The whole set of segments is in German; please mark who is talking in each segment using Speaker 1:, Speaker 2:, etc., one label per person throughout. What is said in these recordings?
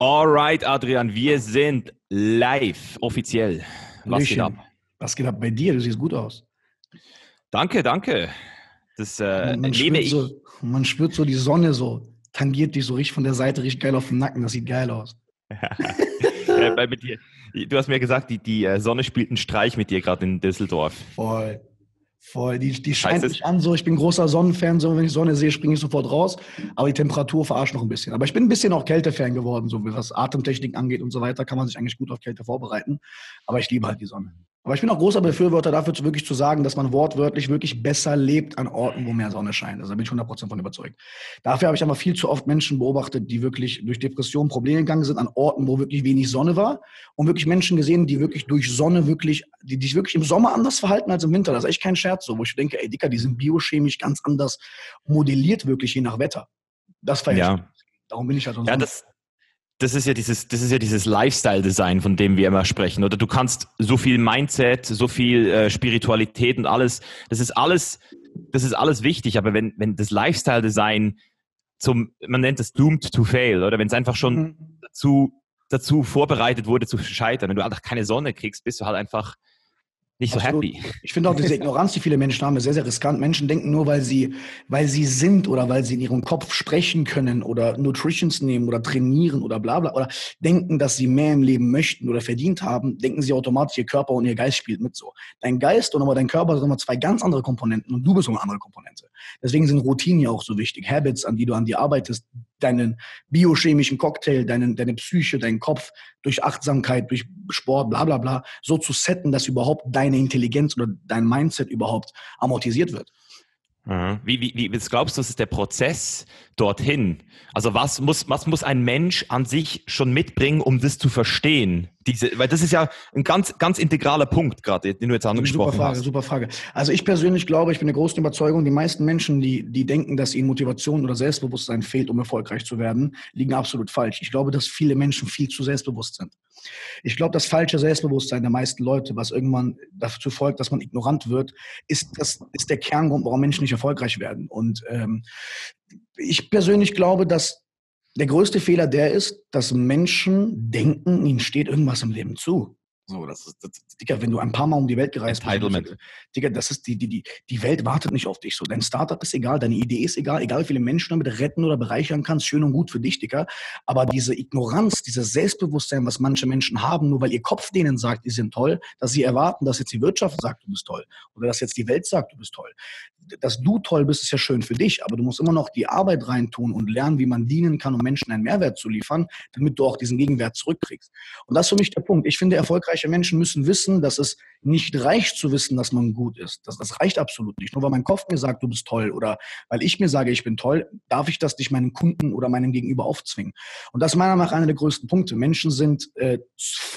Speaker 1: Alright, Adrian, wir sind live, offiziell.
Speaker 2: Was geht ab? Was geht ab bei dir? Du siehst gut aus.
Speaker 1: Danke, danke. Das äh,
Speaker 2: man,
Speaker 1: nehme ich.
Speaker 2: So, man spürt so die Sonne so, tangiert dich so richtig von der Seite richtig geil auf dem Nacken. Das sieht geil aus.
Speaker 1: ja, bei, mit dir, du hast mir gesagt, die, die äh, Sonne spielt einen Streich mit dir gerade in Düsseldorf.
Speaker 2: Voll. Voll. Die, die scheint mich an so. Ich bin großer Sonnenfan. So, wenn ich Sonne sehe, springe ich sofort raus. Aber die Temperatur verarscht noch ein bisschen. Aber ich bin ein bisschen auch Kältefan geworden. So was Atemtechnik angeht und so weiter, kann man sich eigentlich gut auf Kälte vorbereiten. Aber ich liebe halt die Sonne. Aber ich bin auch großer Befürworter dafür, wirklich zu sagen, dass man wortwörtlich wirklich besser lebt an Orten, wo mehr Sonne scheint. Also da bin ich 100% von überzeugt. Dafür habe ich aber viel zu oft Menschen beobachtet, die wirklich durch Depressionen Probleme gegangen sind an Orten, wo wirklich wenig Sonne war. Und wirklich Menschen gesehen, die wirklich durch Sonne wirklich, die sich wirklich im Sommer anders verhalten als im Winter. Das ist echt kein Scherz so, wo ich denke, ey Dicker, die sind biochemisch ganz anders modelliert wirklich je nach Wetter. Das feiere
Speaker 1: ja.
Speaker 2: Darum bin ich halt so
Speaker 1: Ja, das, das ist ja dieses, das ist ja dieses Lifestyle-Design, von dem wir immer sprechen. Oder du kannst so viel Mindset, so viel äh, Spiritualität und alles, das ist alles, das ist alles wichtig. Aber wenn, wenn das Lifestyle-Design zum, man nennt es doomed to fail, oder wenn es einfach schon mhm. dazu, dazu vorbereitet wurde zu scheitern, wenn du einfach keine Sonne kriegst, bist du halt einfach nicht so Absolut. happy.
Speaker 2: Ich finde auch diese Ignoranz, die viele Menschen haben, ist sehr, sehr riskant. Menschen denken nur, weil sie, weil sie sind oder weil sie in ihrem Kopf sprechen können oder Nutritions nehmen oder trainieren oder bla bla oder denken, dass sie mehr im Leben möchten oder verdient haben, denken sie automatisch, ihr Körper und ihr Geist spielt mit so. Dein Geist und aber dein Körper sind immer zwei ganz andere Komponenten und du bist eine andere Komponente. Deswegen sind Routinen ja auch so wichtig. Habits, an die du an dir arbeitest, deinen biochemischen Cocktail, deinen, deine Psyche, deinen Kopf durch Achtsamkeit, durch Sport, bla bla bla, so zu setten, dass überhaupt deine Intelligenz oder dein Mindset überhaupt amortisiert wird.
Speaker 1: Mhm. Wie, wie, wie was glaubst du, ist der Prozess dorthin? Also was muss, was muss ein Mensch an sich schon mitbringen, um das zu verstehen? Diese, weil das ist ja ein ganz, ganz integraler Punkt gerade, den du jetzt angesprochen
Speaker 2: super Frage,
Speaker 1: hast.
Speaker 2: Super Frage. Also ich persönlich glaube, ich bin der großen Überzeugung, die meisten Menschen, die, die denken, dass ihnen Motivation oder Selbstbewusstsein fehlt, um erfolgreich zu werden, liegen absolut falsch. Ich glaube, dass viele Menschen viel zu selbstbewusst sind. Ich glaube, das falsche Selbstbewusstsein der meisten Leute, was irgendwann dazu folgt, dass man ignorant wird, ist, das, ist der Kerngrund, warum Menschen nicht erfolgreich werden. Und ähm, ich persönlich glaube, dass der größte Fehler der ist, dass Menschen denken, ihnen steht irgendwas im Leben zu. So, das ist, das, Digga, wenn du ein paar Mal um die Welt gereist
Speaker 1: bist,
Speaker 2: Digga, das ist die, die, die, die Welt wartet nicht auf dich. So, dein Startup ist egal, deine Idee ist egal, egal wie viele Menschen damit retten oder bereichern kannst, schön und gut für dich, Digga. Aber diese Ignoranz, dieses Selbstbewusstsein, was manche Menschen haben, nur weil ihr Kopf denen sagt, die sind toll, dass sie erwarten, dass jetzt die Wirtschaft sagt, du bist toll. Oder dass jetzt die Welt sagt, du bist toll dass du toll bist, ist ja schön für dich, aber du musst immer noch die Arbeit reintun und lernen, wie man dienen kann, um Menschen einen Mehrwert zu liefern, damit du auch diesen Gegenwert zurückkriegst. Und das ist für mich der Punkt. Ich finde, erfolgreiche Menschen müssen wissen, dass es nicht reicht zu wissen, dass man gut ist. Das, das reicht absolut nicht. Nur weil mein Kopf mir sagt, du bist toll oder weil ich mir sage, ich bin toll, darf ich das nicht meinen Kunden oder meinem Gegenüber aufzwingen. Und das ist meiner Meinung nach einer der größten Punkte. Menschen sind äh,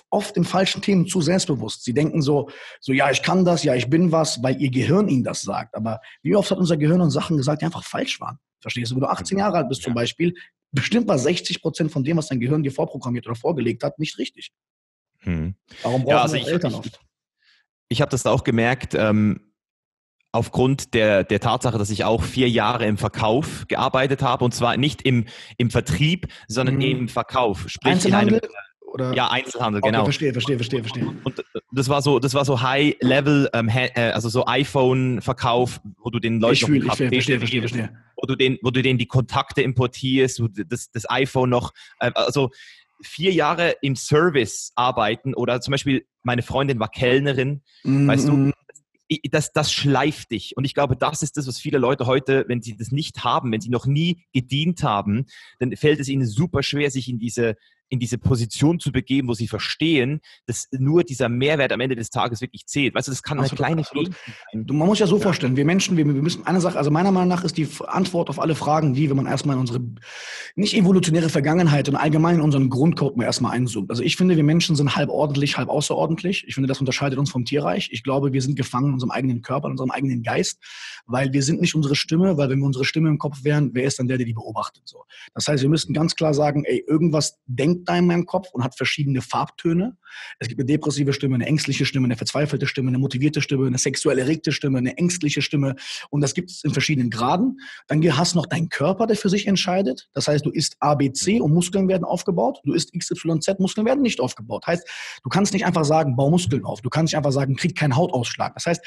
Speaker 2: oft in falschen Themen zu selbstbewusst. Sie denken so, so, ja, ich kann das, ja, ich bin was, weil ihr Gehirn ihnen das sagt. Aber wie oft hat unser Gehirn uns Sachen gesagt, die einfach falsch waren? Verstehst du? Wenn du 18 Jahre alt bist zum Beispiel, bestimmt war 60 Prozent von dem, was dein Gehirn dir vorprogrammiert oder vorgelegt hat, nicht richtig.
Speaker 1: Hm.
Speaker 2: Warum brauchen ja, also ich, Eltern oft?
Speaker 1: ich habe das auch gemerkt, ähm, aufgrund der, der Tatsache, dass ich auch vier Jahre im Verkauf gearbeitet habe und zwar nicht im, im Vertrieb, sondern mhm. im Verkauf.
Speaker 2: Sprich Einzelhandel? In einem,
Speaker 1: oder? Ja, Einzelhandel, genau.
Speaker 2: verstehe, verstehe, verstehe, verstehe.
Speaker 1: Und das war so, das war so High-Level, ähm, äh, also so iPhone-Verkauf, wo du den Leuten
Speaker 2: ich fühl, ich verstehe, verstehe, verstehe.
Speaker 1: Wo du den, wo du denen die Kontakte importierst, wo das, das iPhone noch, äh, also vier Jahre im Service arbeiten oder zum Beispiel meine Freundin war Kellnerin, mm weißt du, mhm. das, das schleift dich. Und ich glaube, das ist das, was viele Leute heute, wenn sie das nicht haben, wenn sie noch nie gedient haben, dann fällt es ihnen super schwer, sich in diese in diese Position zu begeben, wo sie verstehen, dass nur dieser Mehrwert am Ende des Tages wirklich zählt. Weißt du, das kann absolut, eine kleine absolut.
Speaker 2: sein. Man muss ja so ja. vorstellen, wir Menschen, wir, wir, müssen eine Sache, also meiner Meinung nach ist die Antwort auf alle Fragen die, wenn man erstmal in unsere nicht evolutionäre Vergangenheit und allgemein in unseren Grundcode mal erstmal einzoomt. Also ich finde, wir Menschen sind halb ordentlich, halb außerordentlich. Ich finde, das unterscheidet uns vom Tierreich. Ich glaube, wir sind gefangen in unserem eigenen Körper, in unserem eigenen Geist, weil wir sind nicht unsere Stimme, weil wenn wir unsere Stimme im Kopf wären, wer ist dann der, der die beobachtet? So. Das heißt, wir müssten ganz klar sagen, ey, irgendwas denkt da in meinem Kopf und hat verschiedene Farbtöne. Es gibt eine depressive Stimme, eine ängstliche Stimme, eine verzweifelte Stimme, eine motivierte Stimme, eine sexuell erregte Stimme, eine ängstliche Stimme. Und das gibt es in verschiedenen Graden. Dann hast du noch deinen Körper, der für sich entscheidet. Das heißt, du isst A, B, C und Muskeln werden aufgebaut. Du isst X, Y, Z, Muskeln werden nicht aufgebaut. Heißt, du kannst nicht einfach sagen, bau Muskeln auf. Du kannst nicht einfach sagen, krieg keinen Hautausschlag. Das heißt,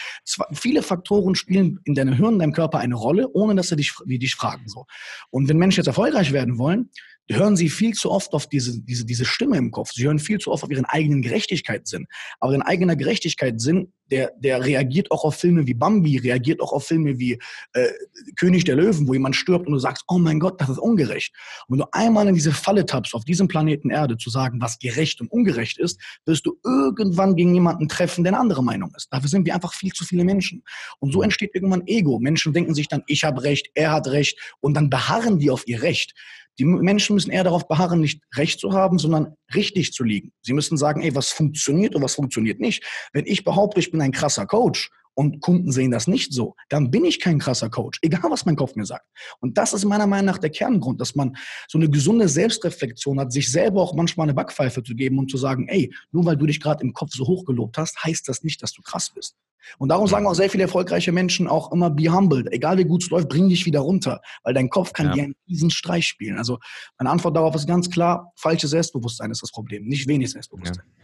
Speaker 2: viele Faktoren spielen in deinem Hirn, in deinem Körper eine Rolle, ohne dass sie dich, wie dich fragen. So. Und wenn Menschen jetzt erfolgreich werden wollen, hören sie viel zu oft auf diese, diese, diese Stimme im Kopf. Sie hören viel zu oft auf ihren eigenen Gerechtigkeitssinn. Aber dein eigener Gerechtigkeitssinn, der, der reagiert auch auf Filme wie Bambi, reagiert auch auf Filme wie äh, König der Löwen, wo jemand stirbt und du sagst, oh mein Gott, das ist ungerecht. Und wenn du einmal in diese Falle tappst, auf diesem Planeten Erde zu sagen, was gerecht und ungerecht ist, wirst du irgendwann gegen jemanden treffen, der eine andere Meinung ist. Dafür sind wir einfach viel zu viele Menschen. Und so entsteht irgendwann Ego. Menschen denken sich dann, ich habe Recht, er hat Recht und dann beharren die auf ihr Recht. Die Menschen müssen eher darauf beharren, nicht recht zu haben, sondern richtig zu liegen. Sie müssen sagen, ey, was funktioniert und was funktioniert nicht. Wenn ich behaupte, ich bin ein krasser Coach und Kunden sehen das nicht so, dann bin ich kein krasser Coach, egal was mein Kopf mir sagt. Und das ist meiner Meinung nach der Kerngrund, dass man so eine gesunde Selbstreflexion hat, sich selber auch manchmal eine Backpfeife zu geben und zu sagen, ey, nur weil du dich gerade im Kopf so hoch gelobt hast, heißt das nicht, dass du krass bist. Und darum sagen auch sehr viele erfolgreiche Menschen auch immer, be humble. Egal wie gut es läuft, bring dich wieder runter. Weil dein Kopf kann ja. dir einen riesen Streich spielen. Also meine Antwort darauf ist ganz klar, falsches Selbstbewusstsein ist das Problem, nicht wenig Selbstbewusstsein. Ja.